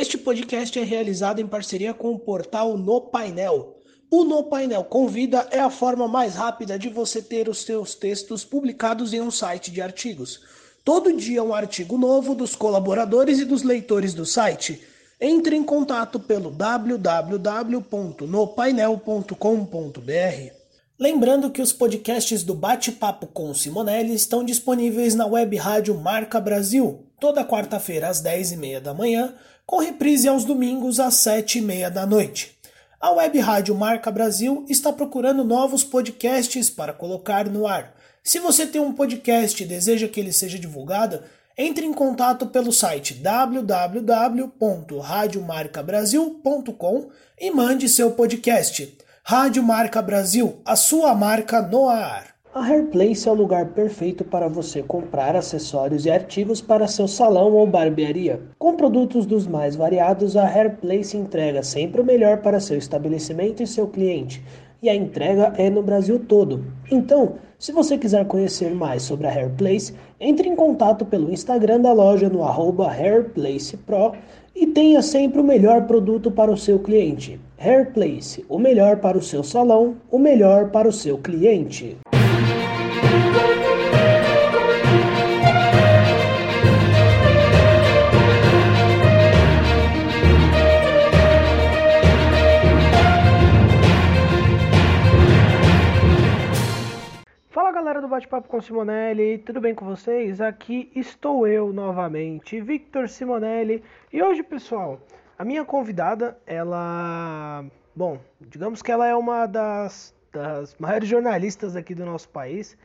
Este podcast é realizado em parceria com o portal No Painel. O No Painel Convida é a forma mais rápida de você ter os seus textos publicados em um site de artigos. Todo dia um artigo novo dos colaboradores e dos leitores do site. Entre em contato pelo www.nopainel.com.br. Lembrando que os podcasts do Bate-Papo com Simonelli estão disponíveis na web rádio Marca Brasil, toda quarta-feira às 10h30 da manhã, com reprise aos domingos às 7h30 da noite. A web rádio Marca Brasil está procurando novos podcasts para colocar no ar. Se você tem um podcast e deseja que ele seja divulgado, entre em contato pelo site www.radiomarcabrasil.com e mande seu podcast. Rádio Marca Brasil, a sua marca no ar. A Hairplace é o lugar perfeito para você comprar acessórios e artigos para seu salão ou barbearia. Com produtos dos mais variados, a Hairplace entrega sempre o melhor para seu estabelecimento e seu cliente. E a entrega é no Brasil todo. Então, se você quiser conhecer mais sobre a Hairplace, entre em contato pelo Instagram da loja no HairPlacePro e tenha sempre o melhor produto para o seu cliente. Hairplace, o melhor para o seu salão, o melhor para o seu cliente. Bate-Papo com Simonelli, tudo bem com vocês? Aqui estou eu novamente, Victor Simonelli, e hoje, pessoal, a minha convidada, ela. Bom, digamos que ela é uma das, das maiores jornalistas aqui do nosso país.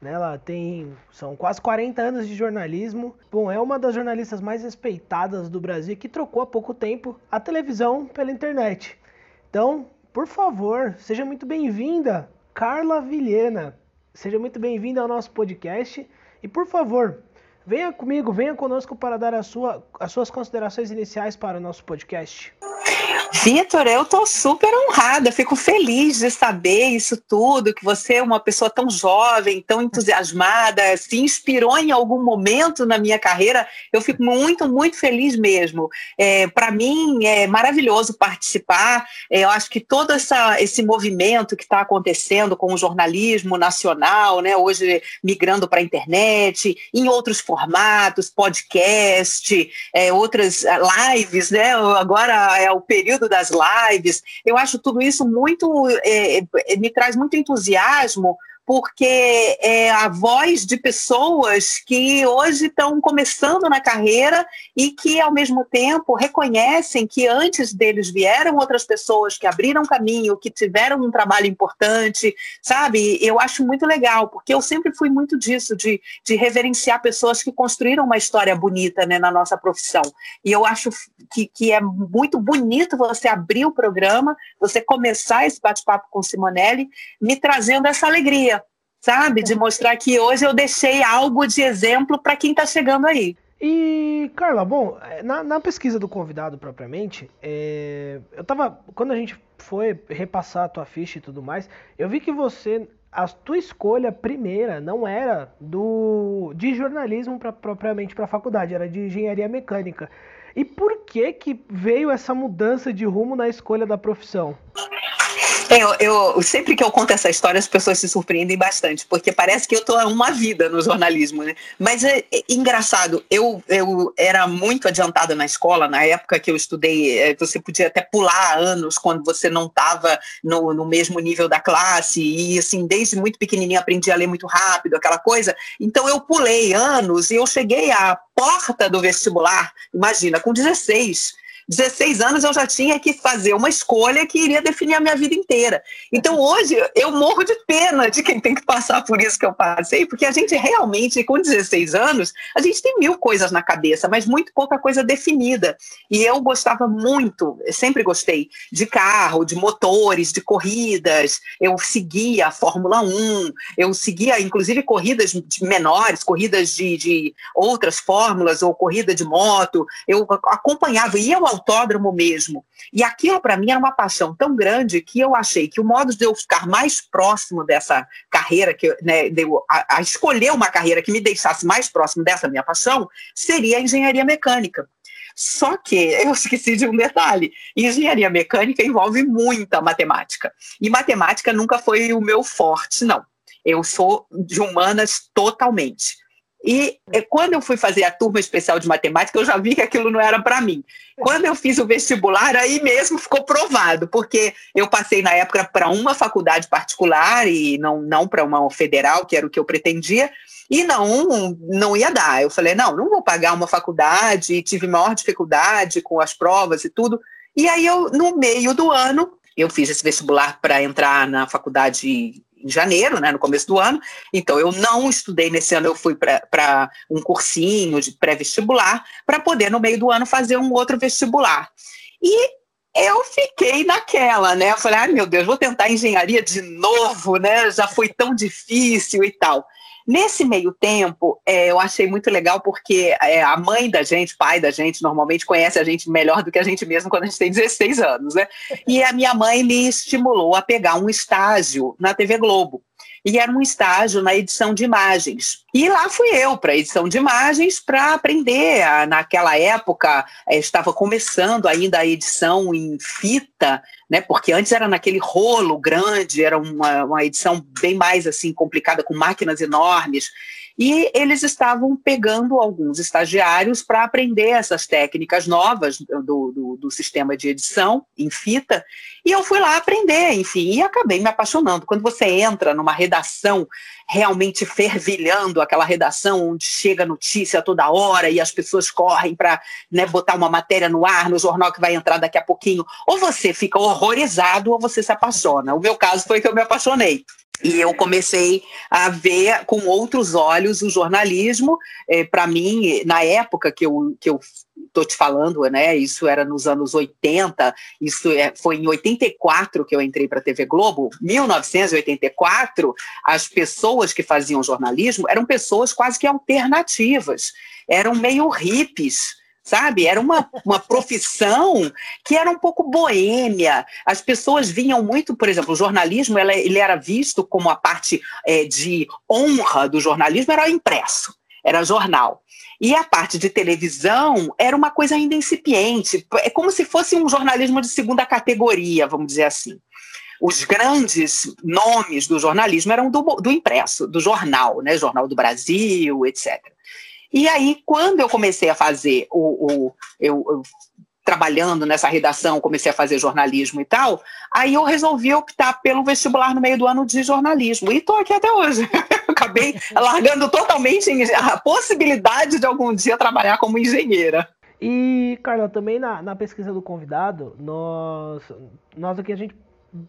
Né? Ela tem. São quase 40 anos de jornalismo. Bom, é uma das jornalistas mais respeitadas do Brasil que trocou há pouco tempo a televisão pela internet. Então, por favor, seja muito bem-vinda, Carla Vilhena. Seja muito bem-vinda ao nosso podcast. E por favor, Venha comigo, venha conosco para dar sua, as suas considerações iniciais para o nosso podcast. Vitor, eu estou super honrada, fico feliz de saber isso tudo, que você é uma pessoa tão jovem, tão entusiasmada, se inspirou em algum momento na minha carreira. Eu fico muito, muito feliz mesmo. É, Para mim é maravilhoso participar. É, eu acho que todo essa, esse movimento que está acontecendo com o jornalismo nacional, né, hoje migrando para a internet, em outros formatos, podcast, é, outras é, lives, né? Agora é o período das lives. Eu acho tudo isso muito, é, é, me traz muito entusiasmo, porque é a voz de pessoas que hoje estão começando na carreira e que, ao mesmo tempo, reconhecem que antes deles vieram outras pessoas que abriram caminho, que tiveram um trabalho importante, sabe? Eu acho muito legal, porque eu sempre fui muito disso, de, de reverenciar pessoas que construíram uma história bonita né, na nossa profissão. E eu acho que, que é muito bonito você abrir o programa, você começar esse bate-papo com Simonelli, me trazendo essa alegria sabe? De mostrar que hoje eu deixei algo de exemplo para quem está chegando aí. E, Carla, bom, é, na, na pesquisa do convidado propriamente, é, eu tava. Quando a gente foi repassar a tua ficha e tudo mais, eu vi que você. A tua escolha primeira não era do de jornalismo pra, propriamente para a faculdade, era de engenharia mecânica. E por que que veio essa mudança de rumo na escolha da profissão? Eu, eu, sempre que eu conto essa história, as pessoas se surpreendem bastante, porque parece que eu estou uma vida no jornalismo, né? Mas é, é, engraçado, eu, eu era muito adiantada na escola, na época que eu estudei, é, você podia até pular anos quando você não estava no, no mesmo nível da classe, e assim, desde muito pequenininha aprendi a ler muito rápido, aquela coisa. Então eu pulei anos e eu cheguei à porta do vestibular, imagina, com 16 16 anos eu já tinha que fazer uma escolha que iria definir a minha vida inteira. Então hoje eu morro de pena de quem tem que passar por isso que eu passei, porque a gente realmente, com 16 anos, a gente tem mil coisas na cabeça, mas muito pouca coisa definida. E eu gostava muito, sempre gostei, de carro, de motores, de corridas. Eu seguia a Fórmula 1, eu seguia inclusive corridas menores, corridas de, de outras fórmulas ou corrida de moto. Eu acompanhava, ia ao autódromo mesmo. E aquilo para mim era uma paixão tão grande que eu achei que o modo de eu ficar mais próximo dessa carreira, que, né, de eu, a, a escolher uma carreira que me deixasse mais próximo dessa minha paixão, seria a engenharia mecânica Só que eu esqueci de um detalhe: engenharia mecânica envolve muita matemática. E matemática nunca foi o meu forte, não. Eu sou de humanas totalmente. E eh, quando eu fui fazer a turma especial de matemática, eu já vi que aquilo não era para mim. Quando eu fiz o vestibular, aí mesmo ficou provado, porque eu passei na época para uma faculdade particular e não, não para uma federal, que era o que eu pretendia, e não, não ia dar. Eu falei, não, não vou pagar uma faculdade, e tive maior dificuldade com as provas e tudo. E aí eu, no meio do ano, eu fiz esse vestibular para entrar na faculdade em janeiro, né, no começo do ano. Então, eu não estudei nesse ano, eu fui para um cursinho de pré-vestibular, para poder, no meio do ano, fazer um outro vestibular. E eu fiquei naquela, né? Eu falei, ai meu Deus, vou tentar engenharia de novo, né? Já foi tão difícil e tal. Nesse meio tempo, é, eu achei muito legal porque é, a mãe da gente, pai da gente, normalmente conhece a gente melhor do que a gente mesmo quando a gente tem 16 anos, né? E a minha mãe me estimulou a pegar um estágio na TV Globo e era um estágio na edição de imagens. E lá fui eu para edição de imagens para aprender. Naquela época eh, estava começando ainda a edição em fita, né? Porque antes era naquele rolo grande, era uma, uma edição bem mais assim complicada com máquinas enormes e eles estavam pegando alguns estagiários para aprender essas técnicas novas do, do, do, sistema de edição em fita, e eu fui lá aprender, enfim, e acabei me apaixonando. Quando você entra numa redação realmente fervilhando, aquela redação onde chega notícia toda hora e as pessoas correm para né, botar uma matéria no ar, no jornal que vai entrar daqui a pouquinho, ou você fica horrorizado ou você se apaixona. O meu caso foi que eu me apaixonei. E eu comecei a ver com outros olhos o jornalismo. É, Para mim, na época que eu, que eu estou te falando, né? Isso era nos anos 80, isso é, foi em 84 que eu entrei para a TV Globo. 1984, as pessoas que faziam jornalismo eram pessoas quase que alternativas, eram meio hippies sabe? Era uma, uma profissão que era um pouco boêmia. As pessoas vinham muito, por exemplo, o jornalismo ela, ele era visto como a parte é, de honra do jornalismo, era impresso, era jornal. E a parte de televisão era uma coisa ainda incipiente, é como se fosse um jornalismo de segunda categoria, vamos dizer assim. Os grandes nomes do jornalismo eram do, do impresso, do jornal, né? Jornal do Brasil, etc. E aí, quando eu comecei a fazer o. o eu, eu, trabalhando nessa redação, comecei a fazer jornalismo e tal, aí eu resolvi optar pelo vestibular no meio do ano de jornalismo. E estou aqui até hoje. Acabei largando totalmente a possibilidade de algum dia trabalhar como engenheira. E, Carla, também na, na pesquisa do convidado, nós, nós aqui a gente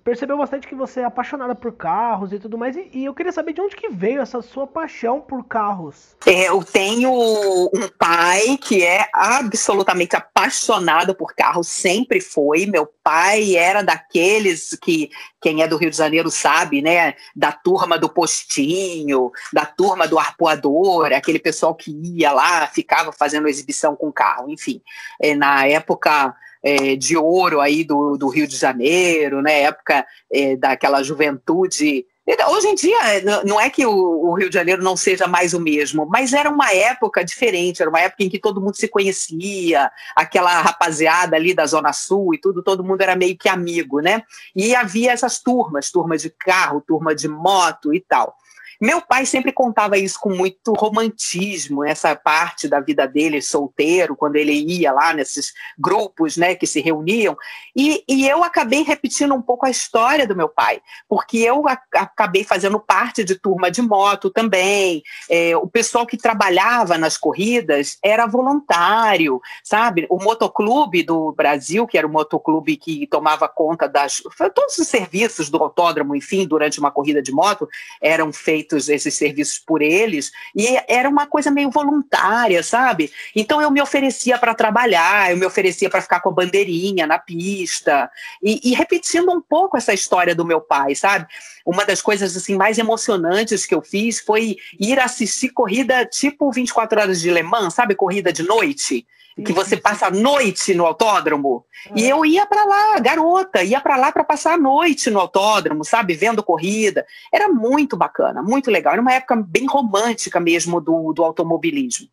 percebeu bastante que você é apaixonada por carros e tudo mais, e, e, eu queria saber de onde que veio essa sua paixão por carros. É, eu tenho um pai que é absolutamente apaixonado por carros, sempre foi. Meu pai era daqueles que quem é do Rio de Janeiro sabe, né, da turma do postinho, da turma do arpoador, aquele pessoal que ia lá, ficava fazendo exibição com carro, enfim. É, na época é, de ouro aí do, do, Rio de Janeiro, né? Época é, daquela juventude. Hoje em dia, não é que o, o, Rio de Janeiro não seja mais o mesmo, mas era uma época diferente, era uma época em que todo mundo se conhecia, aquela rapaziada ali da Zona Sul e tudo, todo mundo era meio que amigo, né? E havia essas turmas, turma de carro, turma de moto e tal. Meu pai sempre contava isso com muito romantismo, essa parte da vida dele solteiro, quando ele ia lá nesses grupos né, que se reuniam. E, e eu acabei repetindo um pouco a história do meu pai, porque eu acabei fazendo parte de turma de moto também. É, o pessoal que trabalhava nas corridas era voluntário, sabe? O motoclube do Brasil, que era o motoclube que tomava conta das. Todos os serviços do autódromo, enfim, durante uma corrida de moto, eram feitos feitos esses serviços por eles, e era uma coisa meio voluntária, sabe? Então eu me oferecia para trabalhar, eu me oferecia para ficar com a bandeirinha na pista, e, e, repetindo um pouco essa história do meu pai, sabe? Uma das coisas assim mais emocionantes que eu fiz foi ir assistir corrida tipo 24 horas de Le Mans, sabe? Corrida de noite que você passa a noite no autódromo. E é. eu ia para lá, garota, ia para lá para passar a noite no autódromo, sabe, vendo corrida. Era muito bacana, muito legal. Era uma época bem romântica mesmo do, do automobilismo.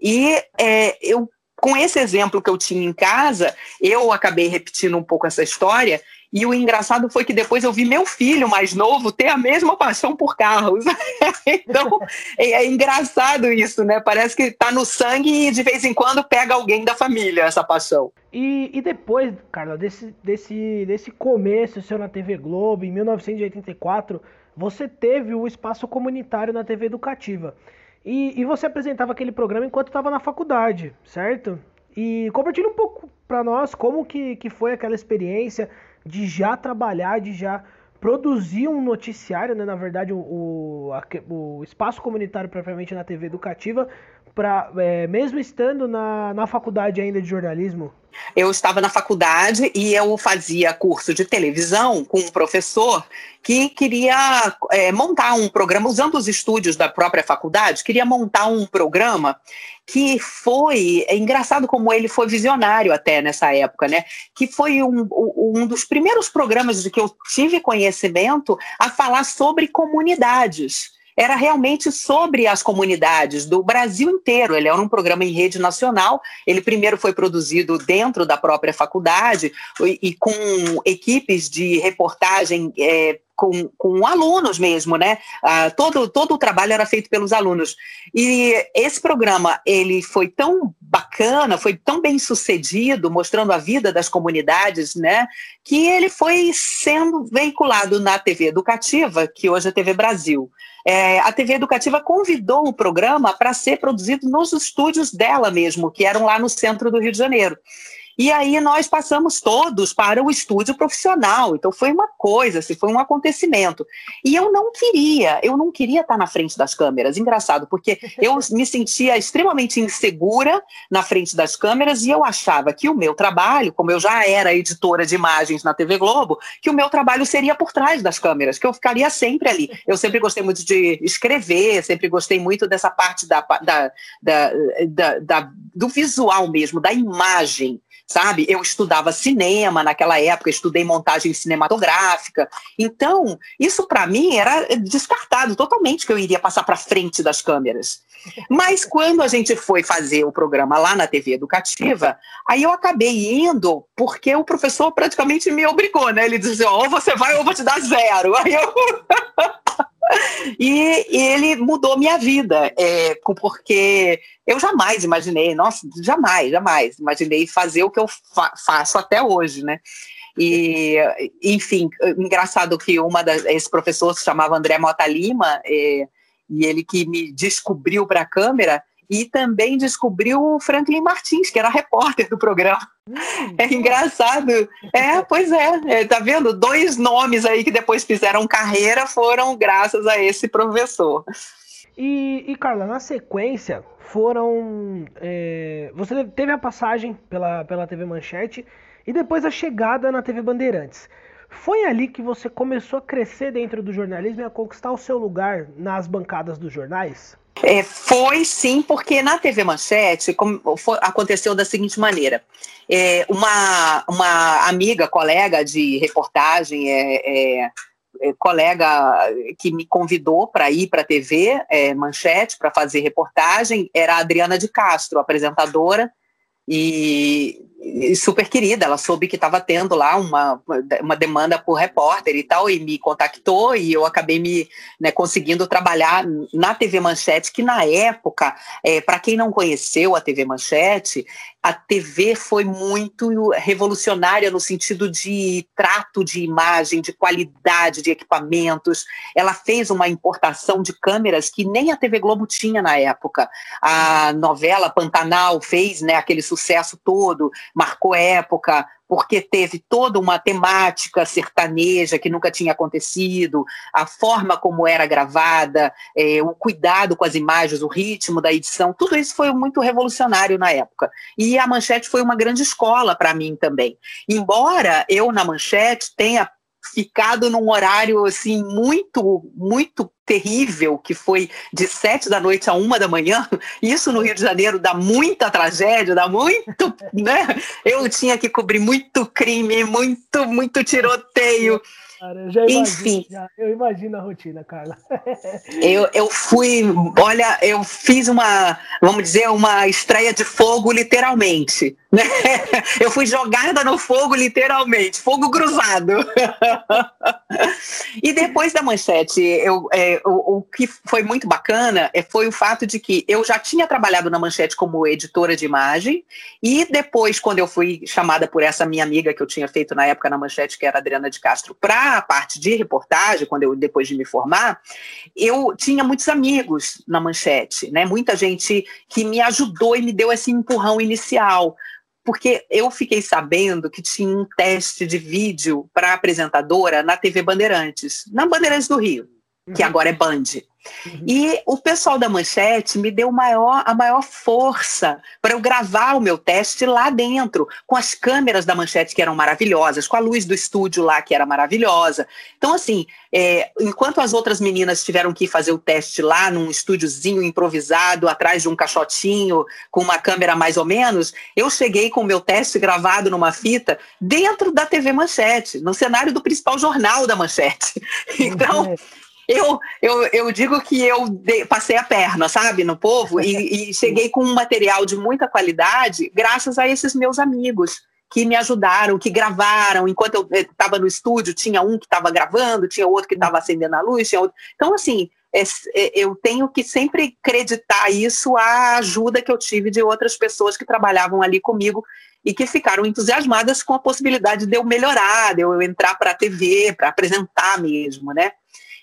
E é, eu com esse exemplo que eu tinha em casa, eu acabei repetindo um pouco essa história e o engraçado foi que depois eu vi meu filho mais novo ter a mesma paixão por carros. então, é, é, engraçado isso, né? Parece que está no sangue e de vez em quando pega alguém da família essa paixão. E, e depois, Carla, desse, desse, desse começo seu na TV Globo, em 1984, você teve o espaço comunitário na TV Educativa. E, e você apresentava aquele programa enquanto estava na faculdade, certo? E compartilha um pouco para nós como que, que foi aquela experiência de já trabalhar, de já produzir um noticiário, né? na verdade, o, o, o espaço comunitário propriamente na TV educativa, pra, é, mesmo estando na, na faculdade ainda de jornalismo? Eu estava na faculdade e eu fazia curso de televisão com um professor que queria é, montar um programa, usando os estúdios da própria faculdade, queria montar um programa que foi, é engraçado como ele foi visionário até nessa época, né? Que foi um, um dos primeiros programas de que eu tive conhecimento a falar sobre comunidades era realmente sobre as comunidades do Brasil inteiro. Ele era um programa em rede nacional. Ele primeiro foi produzido dentro da própria faculdade e, e com equipes de reportagem é, com, com alunos mesmo, né? Ah, todo, todo o trabalho era feito pelos alunos. E esse programa, ele foi tão bacana, foi tão bem sucedido, mostrando a vida das comunidades, né? Que ele foi sendo veiculado na TV Educativa, que hoje é TV Brasil. É, a TV Educativa convidou o programa para ser produzido nos estúdios dela mesmo, que eram lá no centro do Rio de Janeiro. E aí nós passamos todos para o estúdio profissional. Então foi uma coisa, assim, foi um acontecimento. E eu não queria, eu não queria estar na frente das câmeras. Engraçado, porque eu me sentia extremamente insegura na frente das câmeras e eu achava que o meu trabalho, como eu já era editora de imagens na TV Globo, que o meu trabalho seria por trás das câmeras, que eu ficaria sempre ali. Eu sempre gostei muito de escrever, sempre gostei muito dessa parte da, da, da, da do visual mesmo, da imagem sabe? Eu estudava cinema naquela época, estudei montagem cinematográfica. Então, isso para mim era descartado totalmente que eu iria passar para frente das câmeras. Mas quando a gente foi fazer o programa lá na TV Educativa, aí eu acabei indo porque o professor praticamente me obrigou, né? Ele dizia: ou você vai ou vou te dar zero. Aí eu. e, ele mudou minha vida, é, porque eu jamais imaginei, nossa, jamais, jamais imaginei fazer o que eu fa faço até hoje, né? E, enfim, engraçado que uma das, esse professor se chamava André Mota Lima, é, e ele que me descobriu para a câmera, e também descobriu o Franklin Martins, que era repórter do programa. Hum, é engraçado. É, pois é, é. Tá vendo? Dois nomes aí que depois fizeram carreira foram graças a esse professor. E, e Carla, na sequência, foram. É, você teve a passagem pela, pela TV Manchete e depois a chegada na TV Bandeirantes. Foi ali que você começou a crescer dentro do jornalismo e a conquistar o seu lugar nas bancadas dos jornais? É, foi sim, porque na TV Manchete foi, aconteceu da seguinte maneira: é, uma, uma amiga, colega de reportagem, é, é, é colega que me convidou para ir para a TV é, Manchete para fazer reportagem, era a Adriana de Castro, apresentadora, e super querida, ela soube que estava tendo lá uma, uma demanda por repórter e tal, e me contactou e eu acabei me né, conseguindo trabalhar na TV Manchete, que na época, é, para quem não conheceu a TV Manchete, a TV foi muito revolucionária no sentido de trato de imagem, de qualidade de equipamentos. Ela fez uma importação de câmeras que nem a TV Globo tinha na época. A novela Pantanal fez né, aquele sucesso todo, marcou época, porque teve toda uma temática sertaneja que nunca tinha acontecido, a forma como era gravada, é, o cuidado com as imagens, o ritmo da edição, tudo isso foi muito revolucionário na época. E a Manchete foi uma grande escola para mim também. Embora eu, na Manchete, tenha ficado num horário assim muito, muito terrível, que foi de sete da noite a uma da manhã, isso no Rio de Janeiro dá muita tragédia, dá muito, né? Eu tinha que cobrir muito crime, muito, muito tiroteio. Cara, eu Enfim. Já, eu imagino a rotina, Carla. eu, eu fui, olha, eu fiz uma, vamos dizer, uma estreia de fogo, literalmente. Né? Eu fui jogada no fogo, literalmente, fogo cruzado. e depois da manchete, eu, é, o, o, que foi muito bacana é, foi o fato de que eu já tinha trabalhado na manchete como editora de imagem, e depois, quando eu fui chamada por essa minha amiga que eu tinha feito na época na manchete, que era Adriana de Castro, para a parte de reportagem, quando eu depois de me formar, eu tinha muitos amigos na manchete, né? Muita gente que me ajudou e me deu esse empurrão inicial porque eu fiquei sabendo que tinha um teste de vídeo para apresentadora na TV Bandeirantes, na Bandeirantes do Rio, que uhum. agora é Band. Uhum. E o pessoal da Manchete me deu maior, a maior força para eu gravar o meu teste lá dentro, com as câmeras da Manchete que eram maravilhosas, com a luz do estúdio lá que era maravilhosa. Então, assim, é, enquanto as outras meninas tiveram que fazer o teste lá num estúdiozinho improvisado, atrás de um caixotinho, com uma câmera mais ou menos, eu cheguei com o meu teste gravado numa fita dentro da TV Manchete, no cenário do principal jornal da Manchete. Então. Eu, eu, eu digo que eu passei a perna, sabe, no povo, e, e cheguei com um material de muita qualidade, graças a esses meus amigos que me ajudaram, que gravaram. Enquanto eu estava no estúdio, tinha um que estava gravando, tinha outro que estava acendendo a luz. Tinha outro... Então, assim, é, é, eu tenho que sempre acreditar isso à ajuda que eu tive de outras pessoas que trabalhavam ali comigo e que ficaram entusiasmadas com a possibilidade de eu melhorar, de eu entrar para a TV, para apresentar mesmo, né?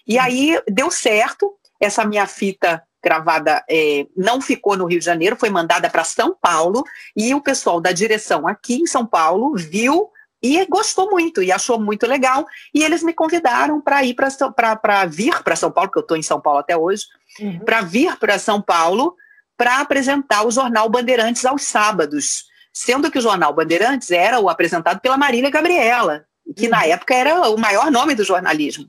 E aí deu certo, essa minha fita gravada é, não ficou no Rio de Janeiro, foi mandada para São Paulo e o pessoal da direção aqui em São Paulo viu e gostou muito e achou muito legal e eles me convidaram para ir para vir para São Paulo, que eu estou em São Paulo até hoje, uhum. para vir para São Paulo para apresentar o jornal Bandeirantes aos sábados, sendo que o jornal Bandeirantes era o apresentado pela Marília Gabriela, que uhum. na época era o maior nome do jornalismo.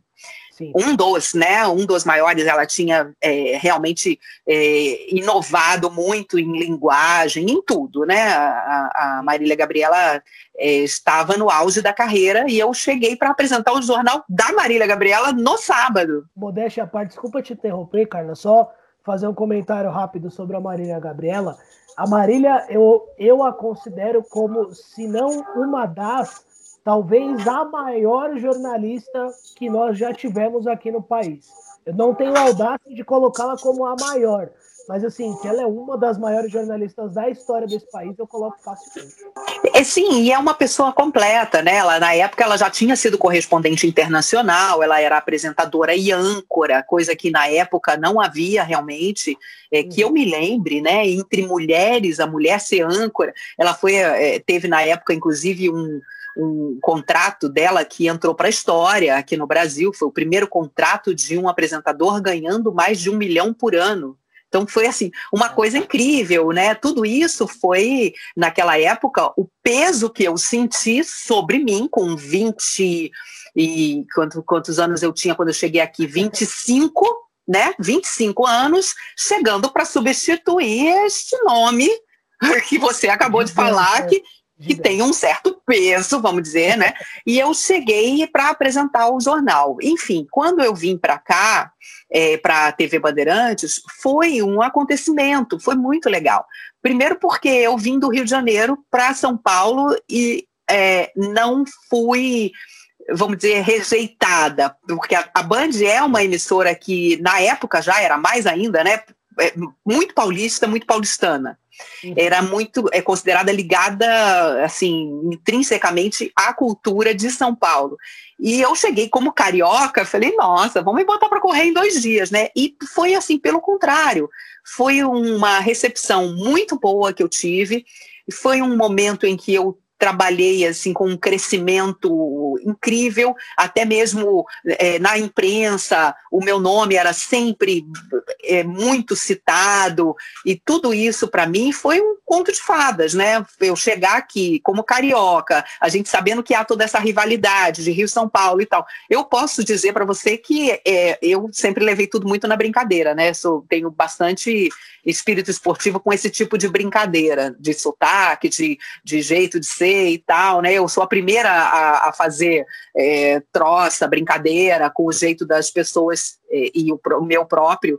Sim. Um dos, né? Um dos maiores, ela tinha é, realmente é, inovado muito em linguagem, em tudo, né? A, a Marília Gabriela é, estava no auge da carreira e eu cheguei para apresentar o jornal da Marília Gabriela no sábado. Modéstia à parte, desculpa te interromper, Carla, só fazer um comentário rápido sobre a Marília Gabriela. A Marília, eu, eu a considero como, se não uma das talvez a maior jornalista que nós já tivemos aqui no país. Eu não tenho audácia de colocá-la como a maior, mas assim, que ela é uma das maiores jornalistas da história desse país, eu coloco facilmente. É, sim, e é uma pessoa completa, né? Ela, na época ela já tinha sido correspondente internacional, ela era apresentadora e âncora, coisa que na época não havia realmente, é, que eu me lembre, né? Entre mulheres, a mulher ser âncora, ela foi, é, teve na época, inclusive, um um contrato dela que entrou para a história aqui no Brasil. Foi o primeiro contrato de um apresentador ganhando mais de um milhão por ano. Então foi assim, uma coisa incrível, né? Tudo isso foi, naquela época, o peso que eu senti sobre mim com 20 e quantos, quantos anos eu tinha quando eu cheguei aqui? 25, né? 25 anos, chegando para substituir este nome que você acabou de falar, que que tem um certo peso, vamos dizer, né? E eu cheguei para apresentar o jornal. Enfim, quando eu vim para cá, é, para a TV Bandeirantes, foi um acontecimento, foi muito legal. Primeiro porque eu vim do Rio de Janeiro para São Paulo e é, não fui vamos dizer, rejeitada, porque a, a Band é uma emissora que, na época já era mais ainda, né? É, muito paulista, muito paulistana. Uhum. Era muito, é considerada ligada, assim, intrinsecamente à cultura de São Paulo. E eu cheguei como carioca, falei, nossa, vamos me botar para correr em dois dias, né? E foi assim, pelo contrário, foi uma recepção muito boa que eu tive. Foi um momento em que eu trabalhei assim com um crescimento incrível, até mesmo é, na imprensa o meu nome era sempre é, muito citado e tudo isso para mim foi um conto de fadas, né? Eu chegar aqui como carioca, a gente sabendo que há toda essa rivalidade de Rio São Paulo e tal, eu posso dizer para você que é, eu sempre levei tudo muito na brincadeira, né? Sou, tenho bastante espírito esportivo com esse tipo de brincadeira, de sotaque, de, de jeito de ser e tal, né? Eu sou a primeira a, a fazer é, troça, brincadeira com o jeito das pessoas é, e o, o meu próprio.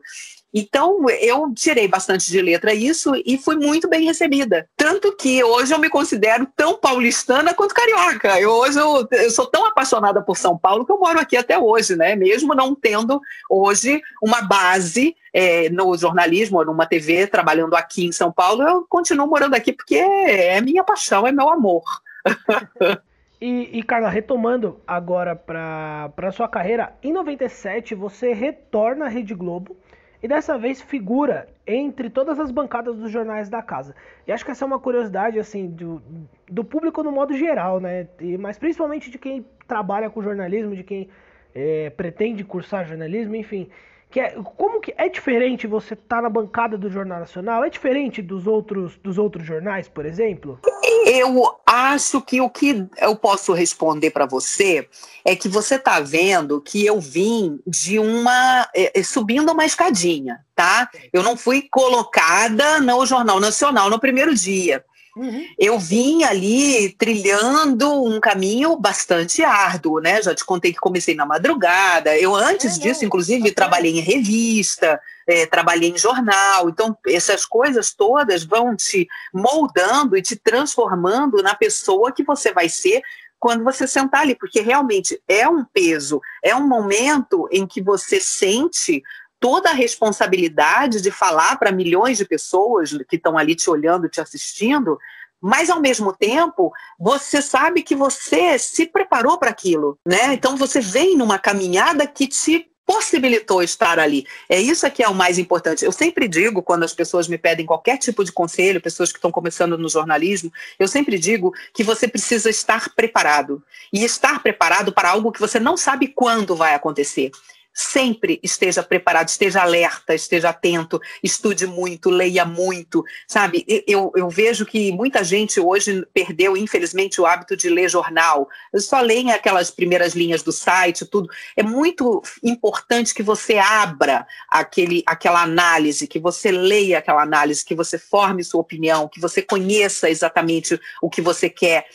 Então, eu tirei bastante de letra isso e fui muito bem recebida. Tanto que hoje eu me considero tão paulistana quanto carioca. Eu, hoje eu, eu sou tão apaixonada por São Paulo que eu moro aqui até hoje, né? Mesmo não tendo hoje uma base é, no jornalismo numa TV trabalhando aqui em São Paulo, eu continuo morando aqui porque é minha paixão, é meu amor. E, e, Carla, retomando agora para a sua carreira, em 97 você retorna à Rede Globo e dessa vez figura entre todas as bancadas dos jornais da casa. E acho que essa é uma curiosidade assim do, do público no modo geral, né? E, mas principalmente de quem trabalha com jornalismo, de quem é, pretende cursar jornalismo, enfim. Que é, como que é diferente você estar tá na bancada do Jornal Nacional? É diferente dos outros, dos outros jornais, por exemplo? Eu acho que o que eu posso responder para você é que você está vendo que eu vim de uma. É, subindo uma escadinha, tá? Eu não fui colocada no Jornal Nacional no primeiro dia. Uhum. Eu vim ali trilhando um caminho bastante árduo, né? Já te contei que comecei na madrugada. Eu, antes é, disso, não, inclusive, trabalhei em revista, é, trabalhei em jornal. Então, essas coisas todas vão te moldando e te transformando na pessoa que você vai ser quando você sentar ali, porque realmente é um peso, é um momento em que você sente toda a responsabilidade de falar para milhões de pessoas que estão ali te olhando, te assistindo, mas ao mesmo tempo você sabe que você se preparou para aquilo, né? Então você vem numa caminhada que te possibilitou estar ali. É isso que é o mais importante. Eu sempre digo, quando as pessoas me pedem qualquer tipo de conselho, pessoas que estão começando no jornalismo, eu sempre digo que você precisa estar preparado. E estar preparado para algo que você não sabe quando vai acontecer sempre esteja preparado, esteja alerta, esteja atento, estude muito, leia muito, sabe? Eu, eu vejo que muita gente hoje perdeu, infelizmente, o hábito de ler jornal. Só leem aquelas primeiras linhas do site, tudo. É muito importante que você abra aquele, aquela análise, que você leia aquela análise, que você forme sua opinião, que você conheça exatamente o que você quer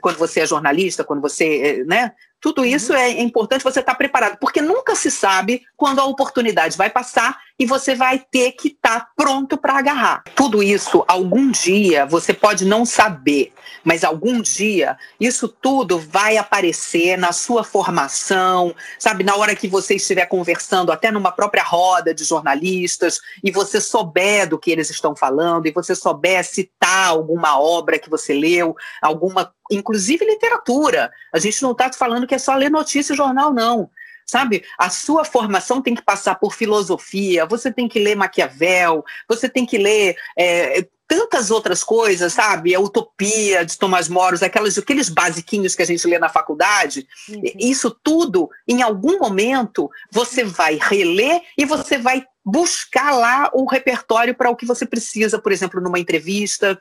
quando você é jornalista, quando você, eh, né? Tudo isso uhum. é importante você estar preparado, porque nunca se sabe quando a oportunidade vai passar e você vai ter que estar tá pronto para agarrar. Tudo isso, algum dia, você pode não saber, mas algum dia isso tudo vai aparecer na sua formação, sabe? Na hora que você estiver conversando, até numa própria roda de jornalistas, e você souber do que eles estão falando, e você souber citar alguma obra que você leu, alguma inclusive literatura. A gente não está falando que é só ler notícia e jornal, não. Sabe, a sua formação tem que passar por filosofia, você tem que ler Maquiavel, você tem que ler é, tantas outras coisas, sabe? A Utopia de Tomás Moros, aquelas, aqueles basiquinhos que a gente lê na faculdade. Uhum. Isso tudo, em algum momento, você vai reler e você vai buscar lá o repertório para o que você precisa, por exemplo, numa entrevista,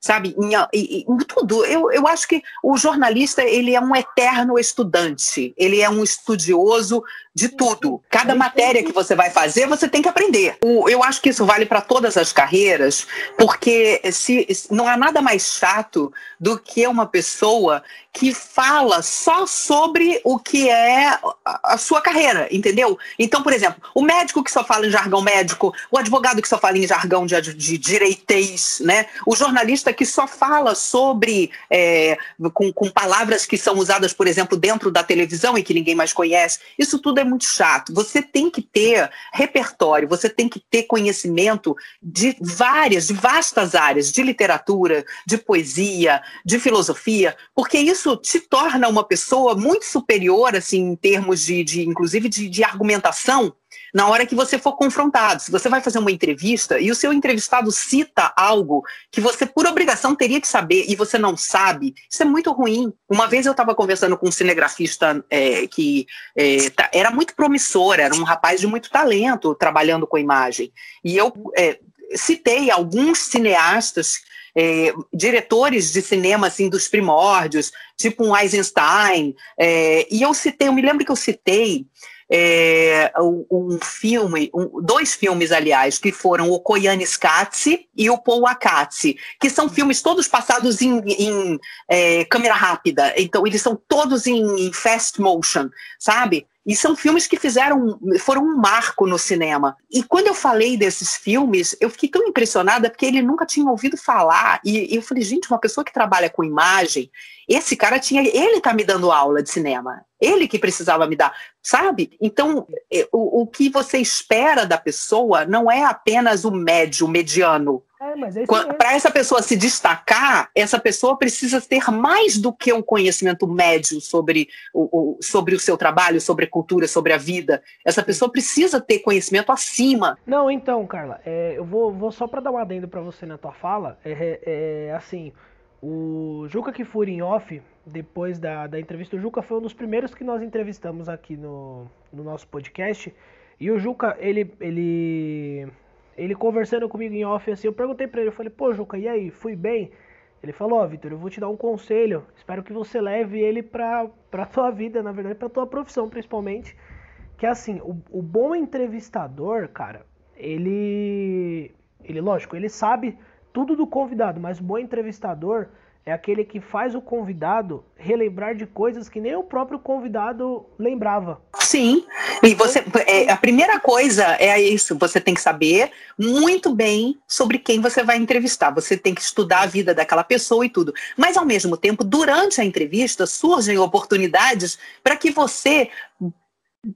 sabe? Em, em, em, tudo. Eu, eu acho que o jornalista ele é um eterno estudante, ele é um estudioso de tudo. Cada matéria que você vai fazer, você tem que aprender. O, eu acho que isso vale para todas as carreiras, porque se, não há nada mais chato do que uma pessoa que fala só sobre o que é a, a sua carreira, entendeu? Então, por exemplo, o médico que só fala em jargão médico, o advogado que só fala em jargão de, de direitês, né? O jornalista que só fala sobre é, com, com palavras que são usadas, por exemplo, dentro da televisão e que ninguém mais conhece. Isso tudo é muito chato. Você tem que ter repertório, você tem que ter conhecimento de várias, de vastas áreas, de literatura, de poesia, de filosofia, porque isso te torna uma pessoa muito superior, assim, em termos de, de inclusive, de, de argumentação na hora que você for confrontado. Se você vai fazer uma entrevista e o seu entrevistado cita algo que você, por obrigação, teria que saber e você não sabe, isso é muito ruim. Uma vez eu estava conversando com um cinegrafista é, que é, tá, era muito promissor, era um rapaz de muito talento trabalhando com imagem. E eu é, citei alguns cineastas é, diretores de cinema assim dos primórdios, tipo um Eisenstein, é, e eu citei, eu me lembro que eu citei é, um, filme, um, dois filmes, aliás, que foram o Koyanis Katsi e o Pouakatsi, que são filmes todos passados em, em é, câmera rápida. Então, eles são todos em, em fast motion, sabe? E são filmes que fizeram, foram um marco no cinema. E quando eu falei desses filmes, eu fiquei tão impressionada porque ele nunca tinha ouvido falar. E, e eu falei, gente, uma pessoa que trabalha com imagem, esse cara tinha, ele tá me dando aula de cinema. Ele que precisava me dar, sabe? Então, é, o, o que você espera da pessoa não é apenas o médio, o mediano. É, é Para essa pessoa se destacar, essa pessoa precisa ter mais do que um conhecimento médio sobre o, o, sobre o seu trabalho, sobre a cultura, sobre a vida. Essa pessoa precisa ter conhecimento acima. Não, então, Carla, é, eu vou, vou só para dar um adendo para você na tua fala. É, é, é, assim, o Juca Kifuri em off, depois da, da entrevista, o Juca foi um dos primeiros que nós entrevistamos aqui no, no nosso podcast. E o Juca, ele, ele ele conversando comigo em off assim, eu perguntei para ele, eu falei, pô, Juca, e aí, fui bem? Ele falou, ó, oh, Vitor, eu vou te dar um conselho, espero que você leve ele pra, pra tua vida, na verdade, pra tua profissão principalmente, que é assim, o, o bom entrevistador, cara, ele, ele, lógico, ele sabe tudo do convidado, mas o bom entrevistador é aquele que faz o convidado relembrar de coisas que nem o próprio convidado lembrava. Sim, e você é, a primeira coisa é isso, você tem que saber muito bem sobre quem você vai entrevistar. Você tem que estudar a vida daquela pessoa e tudo. Mas ao mesmo tempo, durante a entrevista surgem oportunidades para que você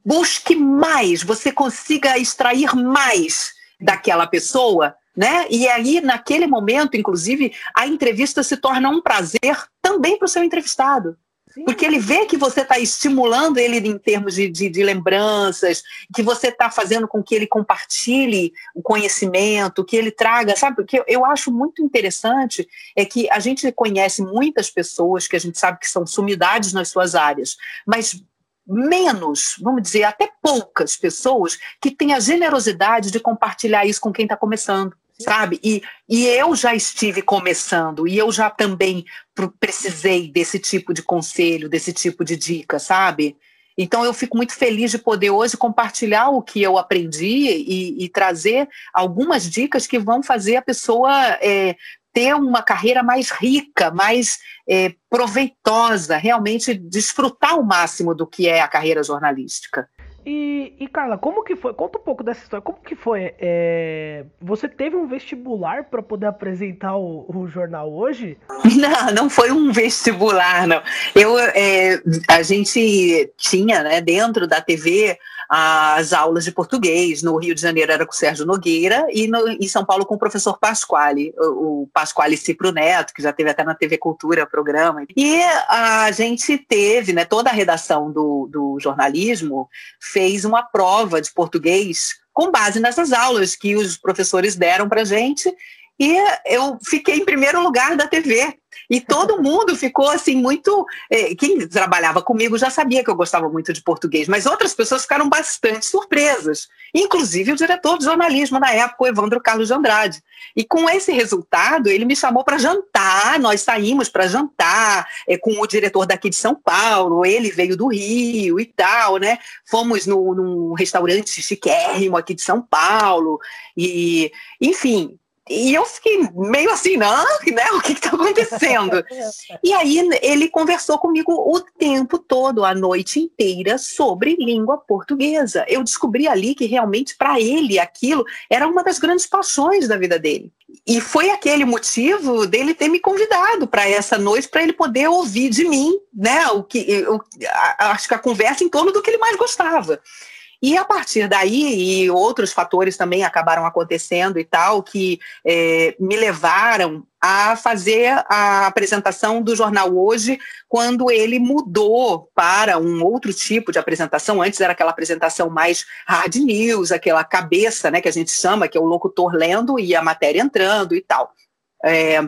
busque mais, você consiga extrair mais daquela pessoa né? E aí, naquele momento, inclusive, a entrevista se torna um prazer também para o seu entrevistado. Sim. Porque ele vê que você está estimulando ele em termos de, de, de lembranças, que você está fazendo com que ele compartilhe o conhecimento, que ele traga, sabe? Porque eu, eu acho muito interessante é que a gente conhece muitas pessoas que a gente sabe que são sumidades nas suas áreas, mas menos, vamos dizer, até poucas pessoas que têm a generosidade de compartilhar isso com quem está começando sabe? E, e eu já estive começando, e eu já também precisei desse tipo de conselho, desse tipo de dica, sabe? Então eu fico muito feliz de poder hoje compartilhar o que eu aprendi e, e trazer algumas dicas que vão fazer a pessoa é, ter uma carreira mais rica, mais é, proveitosa, realmente desfrutar o máximo do que é a carreira jornalística. E, e, Carla, como que foi? Conta um pouco dessa história. Como que foi? É, você teve um vestibular para poder apresentar o, o, jornal hoje? Não, não foi um vestibular, não. Eu, é, a gente tinha, né, dentro da TV as aulas de português. No Rio de Janeiro era com o Sérgio Nogueira e no, em São Paulo com o professor Pasquale, o, Pasquale Cipro Neto, que já teve até na TV Cultura programa. E a gente teve, né, toda a redação do, do jornalismo fez uma prova de português com base nessas aulas que os professores deram para gente e eu fiquei em primeiro lugar da TV. E todo mundo ficou assim muito. Eh, quem trabalhava comigo já sabia que eu gostava muito de português, mas outras pessoas ficaram bastante surpresas, inclusive o diretor de jornalismo na época, o Evandro Carlos de Andrade. E com esse resultado, ele me chamou para jantar. Nós saímos para jantar é, com o diretor daqui de São Paulo. Ele veio do Rio e tal, né? Fomos no, num restaurante chiquérrimo aqui de São Paulo. E, enfim, e eu fiquei meio assim, não, né? O que está acontecendo? e aí ele conversou comigo o tempo todo, a noite inteira, sobre língua portuguesa. Eu descobri ali que realmente para ele aquilo era uma das grandes paixões da vida dele. E foi aquele motivo dele ter me convidado para essa noite para ele poder ouvir de mim, né? O que eu, acho que a conversa em torno do que ele mais gostava. E a partir daí, e outros fatores também acabaram acontecendo e tal, que é, me levaram a fazer a apresentação do jornal hoje, quando ele mudou para um outro tipo de apresentação. Antes era aquela apresentação mais hard news, aquela cabeça, né, que a gente chama, que é o locutor lendo e a matéria entrando e tal. É,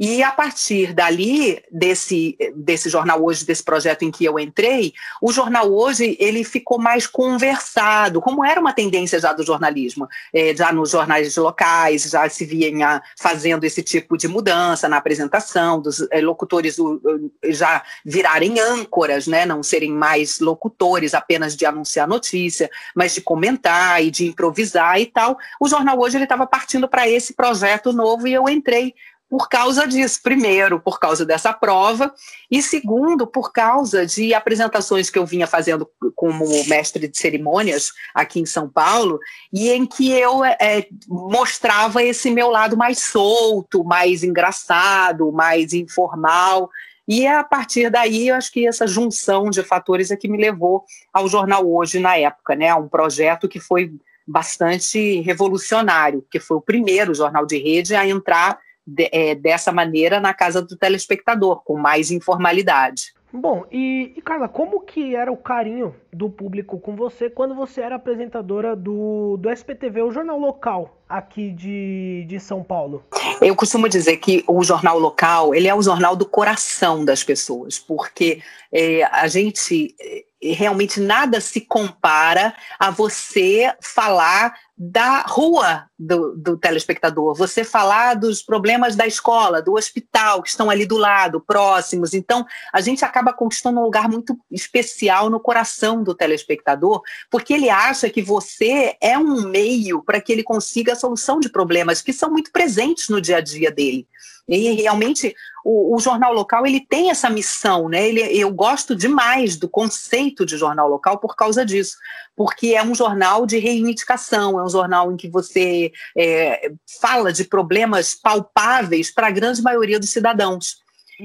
E a partir dali, desse, desse jornal hoje, desse projeto em que eu entrei, o jornal hoje ele ficou mais conversado, como era uma tendência já do jornalismo. É, já nos jornais locais, já se vinha fazendo esse tipo de mudança na apresentação, dos é, locutores já virarem âncoras, né, não serem mais locutores apenas de anunciar notícia, mas de comentar e de improvisar e tal. O jornal hoje ele estava partindo para esse projeto novo e eu entrei por causa disso. Primeiro, por causa dessa prova, e segundo, por causa de apresentações que eu vinha fazendo como mestre de cerimônias aqui em São Paulo, e em que eu é, mostrava esse meu lado mais solto, mais engraçado, mais informal. E é a partir daí, eu acho que essa junção de fatores é que me levou ao jornal hoje na época, né? Um projeto que foi bastante revolucionário, que foi o primeiro jornal de rede a entrar de, é, dessa maneira na casa do telespectador, com mais informalidade. Bom, e, e, Carla, como que era o carinho do público com você quando você era apresentadora do, do SPTV, o jornal local aqui de, de São Paulo? Eu costumo dizer que o jornal local, ele é o jornal do coração das pessoas, porque é, a gente realmente nada se compara a você falar da rua do, do, telespectador, você falar dos problemas da escola, do hospital, que estão ali do lado, próximos. Então, a gente acaba conquistando um lugar muito especial no coração do telespectador, porque ele acha que você é um meio para que ele consiga a solução de problemas que são muito presentes no dia a dia dele. E realmente o, o, jornal local ele tem essa missão, né? Ele, eu gosto demais do conceito de jornal local por causa disso, porque é um jornal de reivindicação, é um jornal em que você é, fala de problemas palpáveis para a grande maioria dos cidadãos.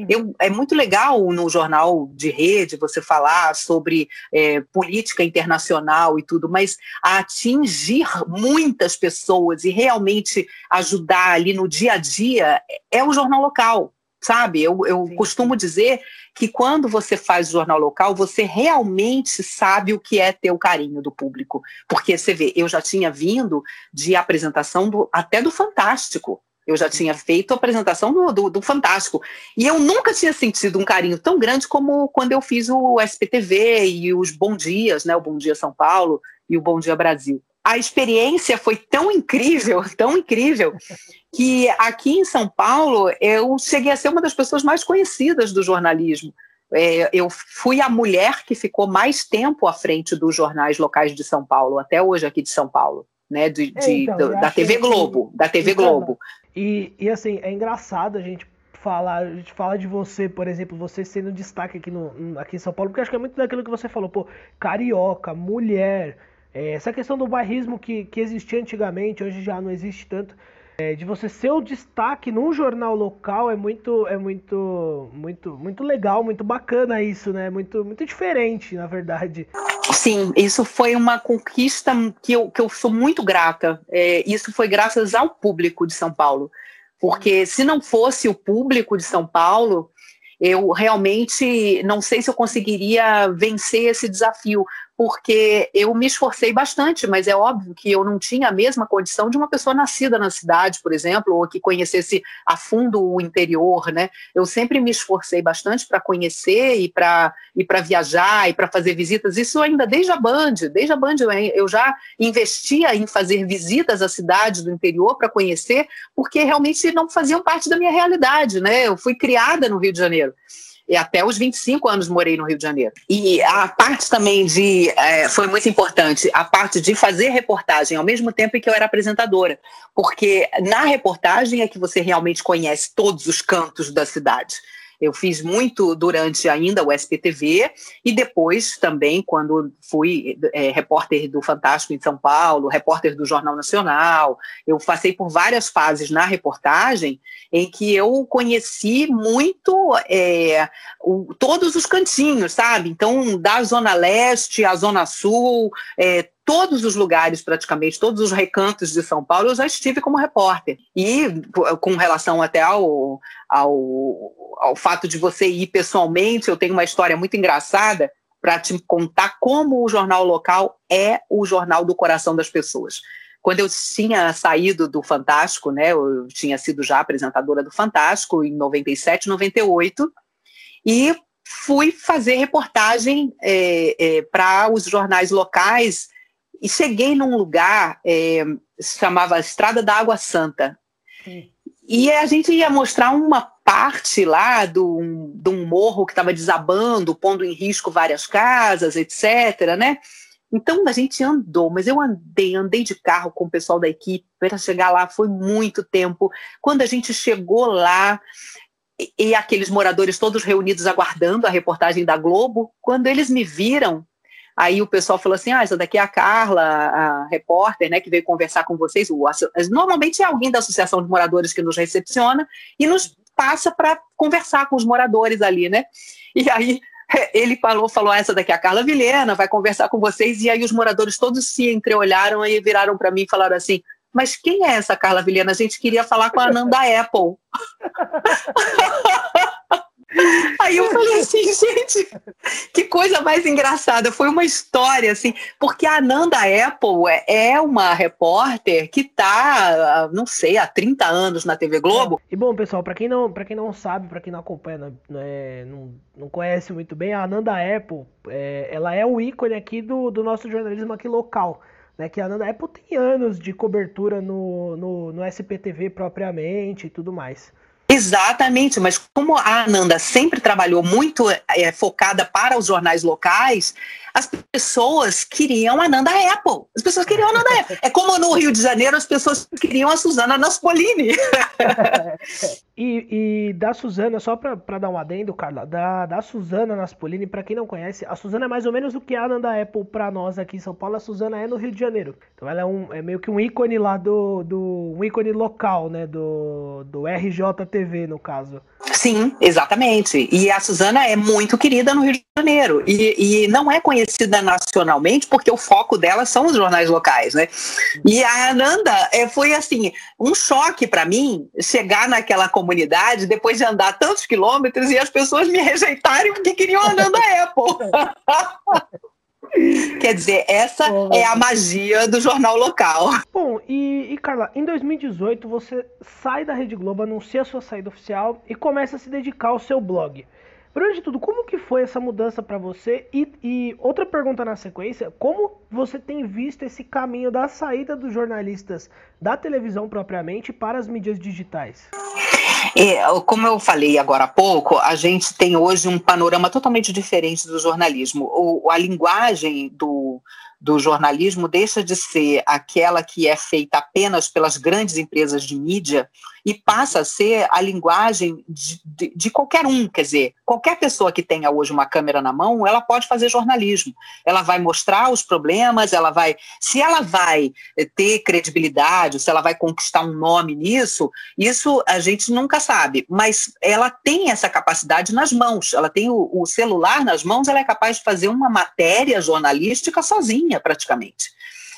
Eu, é muito legal no jornal de rede você falar sobre é, política internacional e tudo, mas atingir muitas pessoas e realmente ajudar ali no dia a dia é o jornal local sabe? Eu, eu costumo dizer que quando você faz jornal local, você realmente sabe o que é ter o carinho do público. Porque você vê, eu já tinha vindo de apresentação do, até do Fantástico. Eu já tinha feito a apresentação do, do, do, Fantástico. E eu nunca tinha sentido um carinho tão grande como quando eu fiz o SPTV e os Bom Dias, né? O Bom Dia São Paulo e o Bom Dia Brasil. A experiência foi tão incrível, tão incrível, que aqui em São Paulo eu cheguei a ser uma das pessoas mais conhecidas do jornalismo. É, eu fui a mulher que ficou mais tempo à frente dos jornais locais de São Paulo, até hoje aqui de São Paulo, né? De, de então, da TV Globo, da TV então, Globo. E, e assim, é engraçado a gente falar, a gente fala de você, por exemplo, você sendo destaque aqui, no, aqui em São Paulo, porque acho que é muito daquilo que você falou, pô, carioca, mulher, é, essa questão do bairrismo que, que existia antigamente, hoje já não existe tanto, é, de você ser o destaque num jornal local é muito, é muito, muito, muito legal, muito bacana isso, né? Muito, muito diferente, na verdade. Sim, isso foi uma conquista que eu, que eu sou muito grata. É, isso foi graças ao público de São Paulo. Porque se não fosse o público de São Paulo, eu realmente não sei se eu conseguiria vencer esse desafio, porque eu me esforcei bastante, mas é óbvio que eu não tinha a mesma condição de uma pessoa nascida na cidade, por exemplo, ou que conhecesse a fundo o interior, né? Eu sempre me esforcei bastante para conhecer e para e para viajar e para fazer visitas. Isso ainda desde a Band, desde a Band eu já investia em fazer visitas à cidade do interior para conhecer, porque realmente não faziam parte da minha realidade, né? Eu fui criada no Rio de Janeiro e até os 25 anos morei no Rio de Janeiro. E a parte também de. É, foi muito importante, a parte de fazer reportagem ao mesmo tempo em que eu era apresentadora. Porque na reportagem é que você realmente conhece todos os cantos da cidade. Eu fiz muito durante ainda o SPTV e depois também, quando fui é, repórter do Fantástico em São Paulo, repórter do Jornal Nacional, eu passei por várias fases na reportagem em que eu conheci muito é, o, todos os cantinhos, sabe? Então, da Zona Leste à Zona Sul, é, todos os lugares, praticamente, todos os recantos de São Paulo, eu já estive como repórter. E com relação até ao, ao, ao fato de você ir pessoalmente, eu tenho uma história muito engraçada para te contar como o jornal local é o jornal do coração das pessoas. quando eu tinha saído do Fantástico, né, eu tinha sido já apresentadora do Fantástico em 97, 98, e fui fazer reportagem é, é, para os jornais locais e cheguei num lugar é, se chamava Estrada da Água Santa. Sim. E a gente ia mostrar uma parte lá do, de um morro que estava desabando, pondo em risco várias casas, etc. Né? Então a gente andou, mas eu andei, andei de carro com o pessoal da equipe para chegar lá, foi muito tempo. Quando a gente chegou lá, e, e aqueles moradores todos reunidos aguardando a reportagem da Globo, quando eles me viram, Aí o pessoal falou assim: ah, essa daqui é a Carla, a repórter, né, que veio conversar com vocês. Normalmente é alguém da Associação de Moradores que nos recepciona e nos passa para conversar com os moradores ali, né? E aí ele falou, falou, essa daqui é a Carla Vilhena, vai conversar com vocês, e aí os moradores todos se entreolharam e viraram para mim e falaram assim, mas quem é essa Carla Vilhena? A gente queria falar com a Ananda Apple. Aí eu falei assim, gente, que coisa mais engraçada. Foi uma história, assim, porque a Ananda Apple é, é uma repórter que está, não sei, há 30 anos na TV Globo. É. E bom, pessoal, para quem não, para quem não sabe, para quem não acompanha, né, não, não conhece muito bem, a Ananda Apple, é, ela é o ícone aqui do, do nosso jornalismo aqui local. Né, que a Ananda Apple tem anos de cobertura no, no, no SPTV propriamente e tudo mais. Exatamente, mas como a Ananda sempre trabalhou muito é, focada para os jornais locais, as pessoas queriam a Nanda Apple. As pessoas queriam a Nanda Apple. É como no Rio de Janeiro as pessoas queriam a Suzana Naspolini. e, e, da Suzana, só para dar um adendo, Carla, da, da Suzana Naspolini, para quem não conhece, a Suzana é mais ou menos o que a Nanda Apple para nós aqui em São Paulo, a Suzana é no Rio de Janeiro. Então ela é, um, é meio que um ícone lá do, do um ícone local, né, do, do RJTV no caso. Sim, exatamente. E a Suzana é muito querida no Rio de Janeiro. E, e não é conhecida nacionalmente porque o foco dela são os jornais locais, né? E a Ananda é, foi assim, um choque para mim chegar naquela comunidade depois de andar tantos quilômetros e as pessoas me rejeitarem porque queriam a Ananda Apple. Quer dizer, essa é a magia do jornal local. Bom, e, e, Carla, em 2018 você sai da Rede Globo, anuncia a sua saída oficial e começa a se dedicar ao seu blog. Primeiro de tudo, como que foi essa mudança para você? E, e, outra pergunta na sequência, como você tem visto esse caminho da saída dos jornalistas da televisão propriamente para as mídias digitais? É, como eu falei agora há pouco, a gente tem hoje um panorama totalmente diferente do jornalismo. O, a linguagem do, do jornalismo deixa de ser aquela que é feita apenas pelas grandes empresas de mídia e passa a ser a linguagem de, de, de, qualquer um. Quer dizer, qualquer pessoa que tenha hoje uma câmera na mão, ela pode fazer jornalismo. Ela vai mostrar os problemas, ela vai. Se ela vai ter credibilidade, se ela vai conquistar um nome nisso, isso a gente nunca sabe. Mas ela tem essa capacidade nas mãos, ela tem o, o celular nas mãos, ela é capaz de fazer uma matéria jornalística sozinha, praticamente.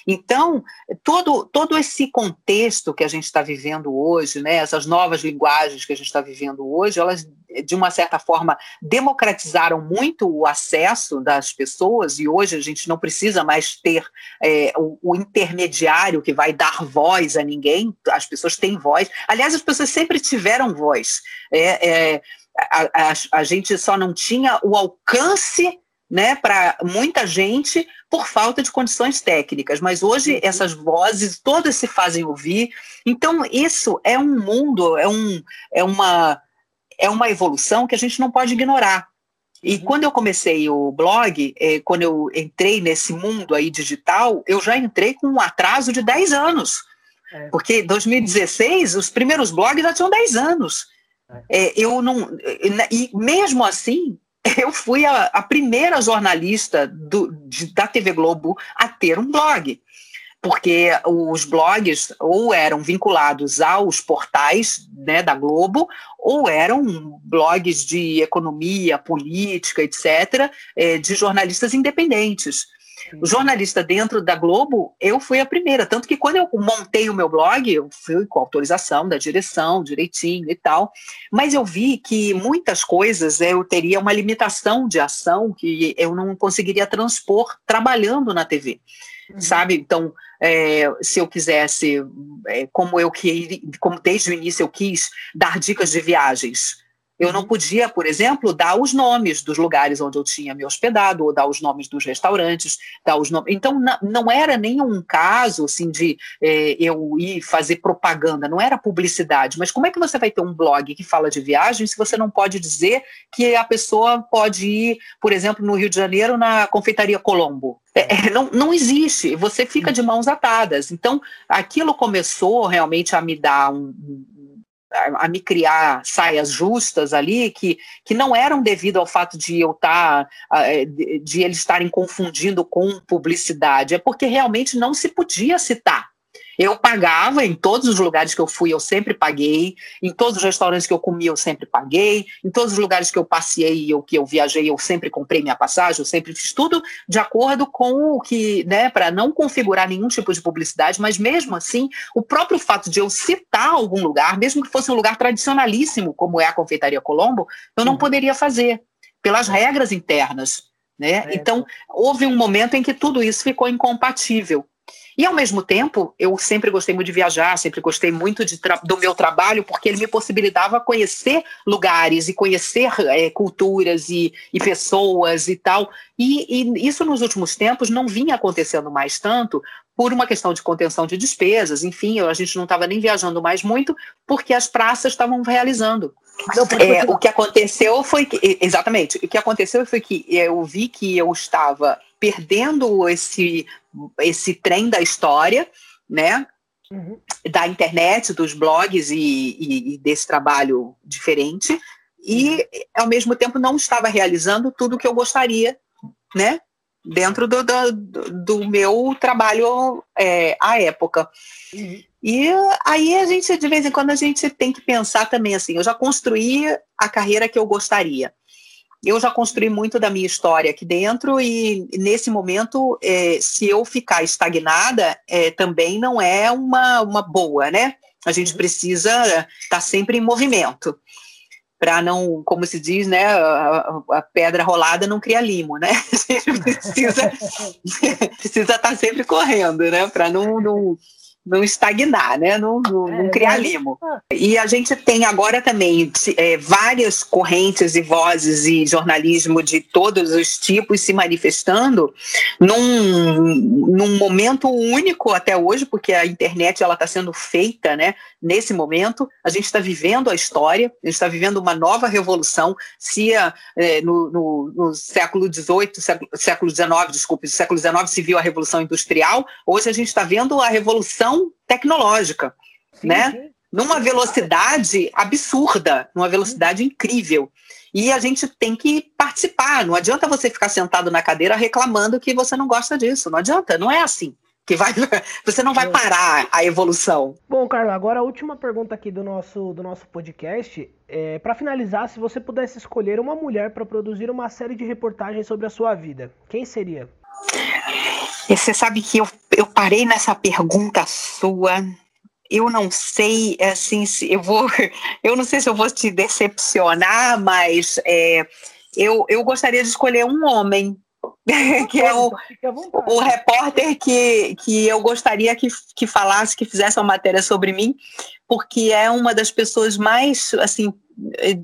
Então, todo, todo esse contexto que a gente está vivendo hoje, né, essas novas linguagens que a gente está vivendo hoje, elas, de uma certa forma, democratizaram muito o acesso das pessoas, e hoje a gente não precisa mais ter é, o, o intermediário que vai dar voz a ninguém, as pessoas têm voz. Aliás, as pessoas sempre tiveram voz. É, é, a, a, a, gente só não tinha o alcance né, para muita gente por falta de condições técnicas, mas hoje uhum. essas vozes todas se fazem ouvir. Então isso é um mundo, é, um, é, uma, é uma evolução que a gente não pode ignorar. E uhum. quando eu comecei o blog, eh, quando eu entrei nesse mundo aí digital, eu já entrei com um atraso de 10 anos. É. Porque 2016, os primeiros blogs já tinham 10 anos. É. É, eu não, e mesmo assim, eu fui a, a primeira jornalista do, de, da TV Globo a ter um blog porque os blogs ou eram vinculados aos portais né, da Globo, ou eram blogs de economia, política, etc., eh, de jornalistas independentes. O jornalista dentro da Globo, eu fui a primeira. Tanto que quando eu montei o meu blog, eu fui com autorização da direção, direitinho e tal. Mas eu vi que muitas coisas eu teria uma limitação de ação que eu não conseguiria transpor trabalhando na TV. uhum. sabe? Então, é, se eu quisesse, é, como eu que, como desde o início eu quis dar dicas de viagens, eu não podia, por exemplo, dar os nomes dos lugares onde eu tinha me hospedado, ou dar os nomes dos restaurantes, dar os nomes. Então, não era nenhum caso assim de é, eu ir fazer propaganda, não era publicidade. Mas como é que você vai ter um blog que fala de viagem se você não pode dizer que a pessoa pode ir, por exemplo, no Rio de Janeiro, na Confeitaria Colombo? É, é não, não existe, você fica de mãos atadas. Então, aquilo começou realmente a me dar um, a, me criar saias justas ali que, que não eram devido ao fato de eu estar tá, é, de, de eles estarem confundindo com publicidade, é porque realmente não se podia citar. Eu pagava em todos os lugares que eu fui, eu sempre paguei. Em todos os restaurantes que eu comi, eu sempre paguei. Em todos os lugares que eu passei ou que eu viajei, eu sempre comprei minha passagem, eu sempre fiz tudo de acordo com o que, né, para não configurar nenhum tipo de publicidade, mas mesmo assim, o próprio fato de eu citar algum lugar, mesmo que fosse um lugar tradicionalíssimo, como é a Confeitaria Colombo, eu não uhum. poderia fazer pelas regras internas. Né? É. Então, houve um momento em que tudo isso ficou incompatível. E, ao mesmo tempo, eu sempre gostei muito de viajar, sempre gostei muito do meu trabalho, porque ele me possibilitava conhecer lugares e conhecer é, culturas e, e, pessoas e tal. E, e isso, nos últimos tempos, não vinha acontecendo mais tanto, por uma questão de contenção de despesas, enfim, a gente não estava nem viajando mais muito, porque as praças estavam realizando. Não, é, o que aconteceu foi que, exatamente, o que aconteceu foi que eu vi que eu estava perdendo esse, esse trem da história, né? Uhum. Da internet, dos blogs e, e, e, desse trabalho diferente, e ao mesmo tempo não estava realizando tudo o que eu gostaria, né? Dentro do, do, do meu trabalho é, à época. Uhum. E aí a gente, de vez em quando, a gente tem que pensar também assim, eu já construí a carreira que eu gostaria eu já construí muito da minha história aqui dentro e nesse momento, é, se eu ficar estagnada, é, também não é uma, uma boa, né? A gente precisa estar tá sempre em movimento para não, como se diz, né, a, a, pedra rolada não cria limo, né? A gente precisa precisa estar tá sempre correndo, né, para não, não não estagnar, né? não, não, é, não criar limo. E a gente tem agora também é, várias correntes e vozes e jornalismo de todos os tipos se manifestando num, num momento único até hoje, porque a internet ela está sendo feita né, nesse momento. A gente está vivendo a história, a gente está vivendo uma nova revolução. Se é, no, no, no, século XVIII, século, XIX, desculpe, no século XIX se viu a Revolução Industrial, hoje a gente está vendo a Revolução tecnológica, sim, né? Sim. Numa velocidade absurda, numa velocidade incrível. E a gente tem que participar. Não adianta você ficar sentado na cadeira reclamando que você não gosta disso. Não adianta, não é assim que vai, você não vai parar a evolução. Bom, Carla, agora a última pergunta aqui do nosso, do nosso podcast. É, para finalizar, se você pudesse escolher uma mulher para produzir uma série de reportagens sobre a sua vida, quem seria? E você sabe que eu, eu parei nessa pergunta sua. Eu não sei, assim, se eu vou, eu não sei se eu vou te decepcionar, mas é, eu, eu gostaria de escolher um homem, que é o, o repórter que, que eu gostaria que, que falasse, que fizesse uma matéria sobre mim, porque é uma das pessoas mais, assim,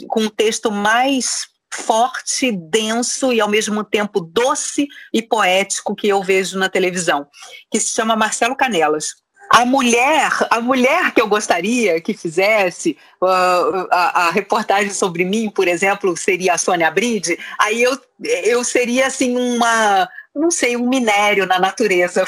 com um texto mais forte, denso e ao mesmo tempo doce e poético que eu vejo na televisão, que se chama Marcelo Canelas. A mulher, a mulher que eu gostaria que fizesse uh, a, a, reportagem sobre mim, por exemplo, seria a Sônia Bride. Aí eu, eu seria assim uma, não sei, um minério na natureza,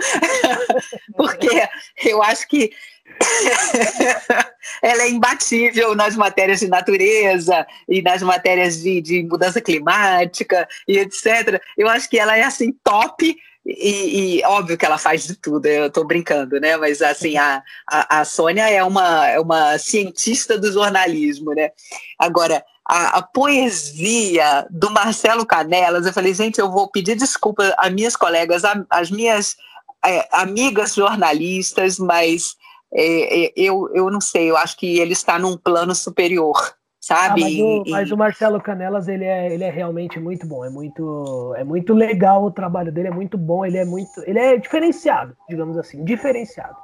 porque eu acho que ela é imbatível nas matérias de natureza e nas matérias de, de mudança climática e etc. Eu acho que ela é assim top e, e, óbvio que ela faz de tudo, eu estou brincando, né? Mas assim, a, a, a Sônia é uma, é uma cientista do jornalismo, né? Agora, a, a, poesia do Marcelo Canelas, eu falei, gente, eu vou pedir desculpa às minhas colegas, às minhas é, amigas jornalistas, mas é, é, eu, eu não sei, eu acho que ele está num plano superior, sabe? Ah, mas, o, e, mas, o, Marcelo Canelas, ele é, ele é realmente muito bom, é muito, é muito legal o trabalho dele, é muito bom, ele é muito, ele é diferenciado, digamos assim, diferenciado.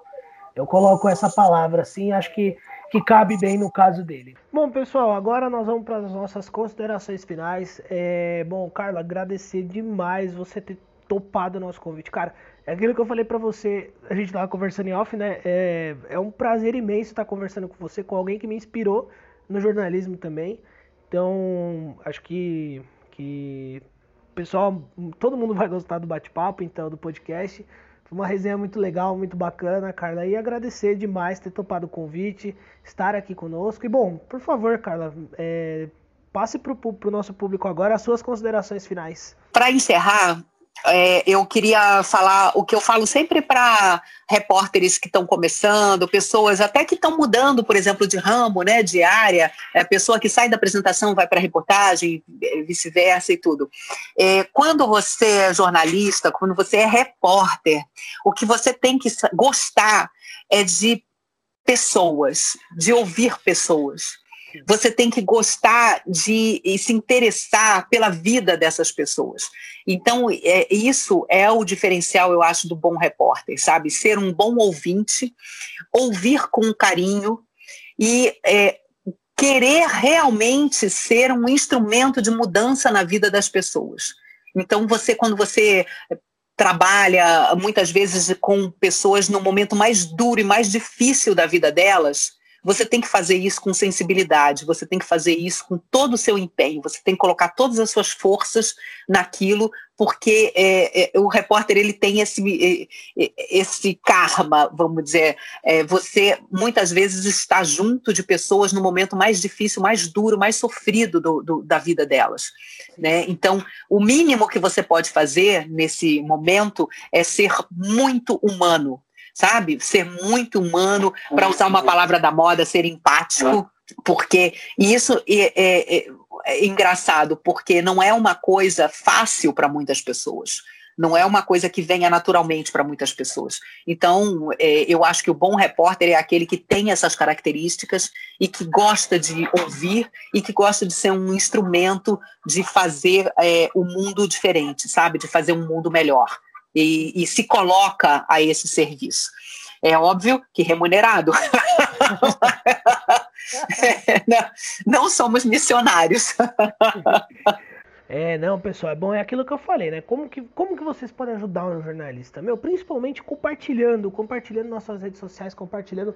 Eu coloco essa palavra assim, acho que, que cabe bem no caso dele. Bom, pessoal, agora nós vamos para as nossas considerações finais. É, bom, Carla, agradecer demais você ter topado o nosso convite. Cara, é aquilo que eu falei para você, a gente tava conversando em off, né? É, é um prazer imenso estar conversando com você, com alguém que me inspirou no jornalismo também. Então, acho que, que pessoal, todo mundo vai gostar do bate-papo, então, do podcast. Foi uma resenha muito legal, muito bacana, Carla. E agradecer demais ter topado o convite, estar aqui conosco. E bom, por favor, Carla, é, passe para o nosso público agora as suas considerações finais. Para encerrar, é, eu queria falar o que eu falo sempre para repórteres que estão começando, pessoas até que estão mudando, por exemplo, de ramo, né, de área, é, pessoa que sai da apresentação vai para a reportagem, vice-versa e tudo. É, quando você é jornalista, quando você é repórter, o que você tem que gostar é de pessoas, de ouvir pessoas. Você tem que gostar de e se interessar pela vida dessas pessoas. Então, é, isso é o diferencial, eu acho, do bom repórter, sabe? Ser um bom ouvinte, ouvir com carinho e é, querer realmente ser um instrumento de mudança na vida das pessoas. Então, você, quando você trabalha muitas vezes com pessoas no momento mais duro e mais difícil da vida delas, você tem que fazer isso com sensibilidade, você tem que fazer isso com todo o seu empenho, você tem que colocar todas as suas forças naquilo, porque é, é, o repórter ele tem esse, é, esse karma, vamos dizer. É, você muitas vezes está junto de pessoas no momento mais difícil, mais duro, mais sofrido do, do, da vida delas. Né? Então, o mínimo que você pode fazer nesse momento é ser muito humano, sabe? Ser muito humano, para usar uma palavra da moda, ser empático, porque isso é, é, é, é engraçado, porque não é uma coisa fácil para muitas pessoas. Não é uma coisa que venha naturalmente para muitas pessoas. Então, é, eu acho que o bom repórter é aquele que tem essas características e que gosta de ouvir e que gosta de ser um instrumento de fazer é, o mundo diferente, sabe? De fazer um mundo melhor e, e se coloca a esse serviço. É óbvio que remunerado. não, não somos missionários. É, não, pessoal, é bom, é aquilo que eu falei, né? Como que, como que vocês podem ajudar um jornalista? Meu, principalmente compartilhando, compartilhando nossas redes sociais, compartilhando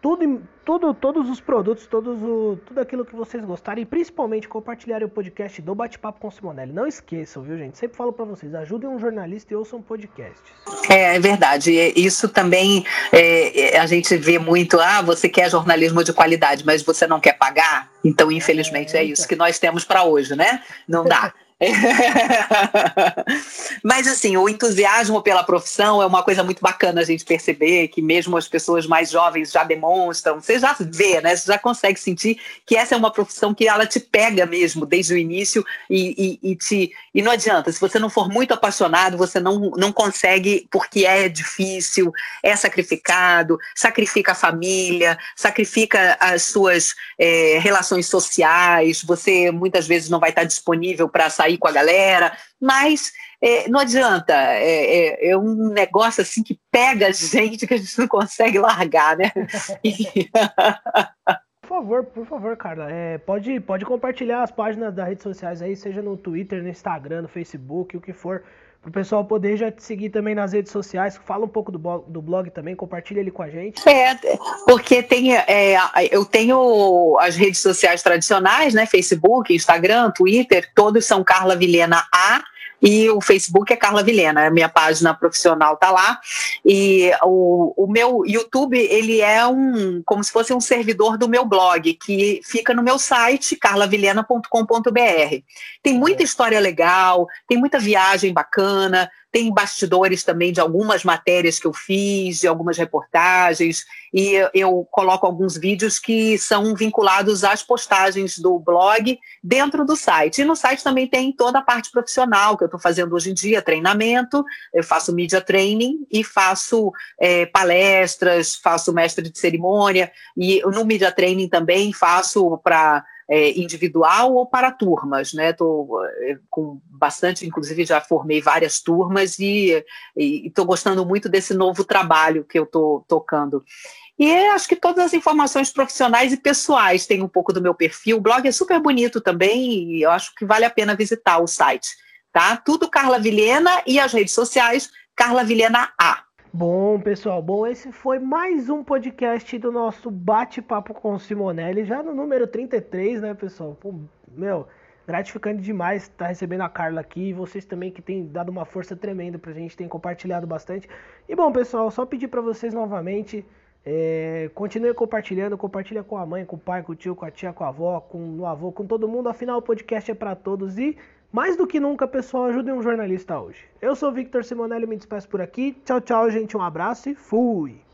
tudo, tudo, todos os produtos, todos o, tudo aquilo que vocês gostarem e principalmente compartilharem o podcast do Bate-Papo com Simonelli. Não esqueçam, viu, gente? Sempre falo para vocês, ajudem um jornalista e ouçam podcasts. É, é verdade. Isso também é, a gente vê muito, ah, você quer jornalismo de qualidade, mas você não quer pagar? Então, infelizmente, é, é isso que nós temos para hoje, né? Não dá. Mas assim, o entusiasmo pela profissão é uma coisa muito bacana a gente perceber que mesmo as pessoas mais jovens já demonstram, você já vê, né? Você já consegue sentir que essa é uma profissão que ela te pega mesmo desde o início e, e, e te e não adianta, se você não for muito apaixonado, você não, não consegue porque é difícil, é sacrificado, sacrifica a família, sacrifica as suas é, relações sociais, você muitas vezes não vai estar disponível para sair sair com a galera, mas é, não adianta, é, é, é, um negócio assim que pega a gente que a gente não consegue largar, né? Por favor, por favor, Carla, é, pode, pode compartilhar as páginas das redes sociais aí, seja no Twitter, no Instagram, no Facebook, o que for, para o pessoal poder já te seguir também nas redes sociais. Fala um pouco do blog, do blog também, compartilha ele com a gente. É, porque tem, é, eu tenho as redes sociais tradicionais, né? Facebook, Instagram, Twitter, todos são Carla Vilhena A e o Facebook é Carla Vilhena, a minha página profissional tá lá. E o, o meu YouTube, ele é um como se fosse um servidor do meu blog, que fica no meu site, carlavilhena.com.br. Tem muita história legal, tem muita viagem bacana, tem bastidores também de algumas matérias que eu fiz, de algumas reportagens, e eu coloco alguns vídeos que são vinculados às postagens do blog dentro do site. E no site também tem toda a parte profissional que eu estou fazendo hoje em dia, treinamento, eu faço media training e faço é, palestras, faço mestre de cerimônia, e no media training também faço para é, individual ou para turmas, né? Estou é, com bastante, inclusive já formei várias turmas e estou gostando muito desse novo trabalho que eu estou tocando. E acho que todas as informações profissionais e pessoais têm um pouco do meu perfil. O blog é super bonito também e eu acho que vale a pena visitar o site. Tá? Tudo Carla Vilhena e as redes sociais Carla Vilhena A. Bom, pessoal, bom, esse foi mais um podcast do nosso bate-papo com Simonelli, já no número 33, né, pessoal? Pô, meu, gratificante demais estar recebendo a Carla aqui e vocês também que têm dado uma força tremenda pra gente, têm compartilhado bastante. E bom, pessoal, só pedir para vocês novamente, é, continue compartilhando, compartilha com a mãe, com o pai, com o tio, com a tia, com a avó, com o avô, com todo mundo, afinal o podcast é para todos e mais do que nunca, pessoal, ajudem um jornalista hoje. Eu sou Victor Simonelli, me despeço por aqui. Tchau, tchau, gente. Um abraço e fui!